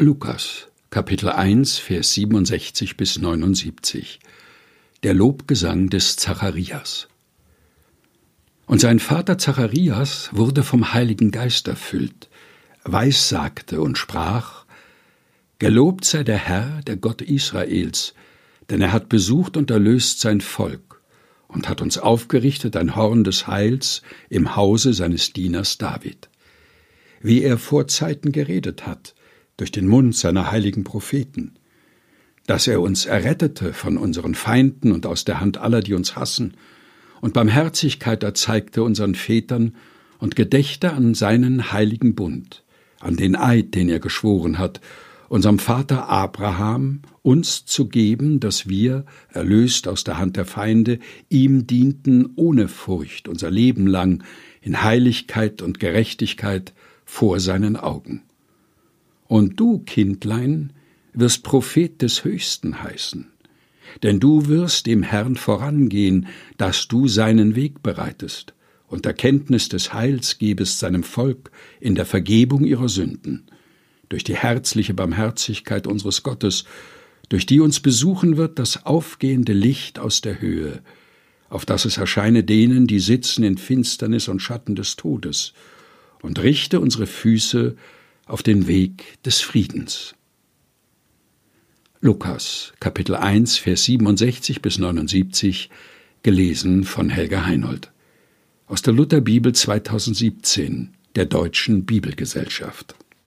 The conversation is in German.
Lukas, Kapitel 1, Vers 67 bis 79. Der Lobgesang des Zacharias. Und sein Vater Zacharias wurde vom Heiligen Geist erfüllt, weissagte und sprach: Gelobt sei der Herr, der Gott Israels, denn er hat besucht und erlöst sein Volk und hat uns aufgerichtet ein Horn des Heils im Hause seines Dieners David. Wie er vor Zeiten geredet hat, durch den Mund seiner heiligen Propheten, dass er uns errettete von unseren Feinden und aus der Hand aller, die uns hassen, und Barmherzigkeit erzeigte unseren Vätern und gedächte an seinen heiligen Bund, an den Eid, den er geschworen hat, unserem Vater Abraham, uns zu geben, dass wir, erlöst aus der Hand der Feinde, ihm dienten ohne Furcht unser Leben lang in Heiligkeit und Gerechtigkeit vor seinen Augen. Und du, Kindlein, wirst Prophet des Höchsten heißen, denn du wirst dem Herrn vorangehen, dass du seinen Weg bereitest und Erkenntnis des Heils gebest seinem Volk in der Vergebung ihrer Sünden, durch die herzliche Barmherzigkeit unseres Gottes, durch die uns besuchen wird das aufgehende Licht aus der Höhe, auf das es erscheine denen, die sitzen in Finsternis und Schatten des Todes, und richte unsere Füße auf den Weg des Friedens. Lukas Kapitel 1 Vers 67 bis 79 gelesen von Helga Heinold aus der Lutherbibel 2017 der Deutschen Bibelgesellschaft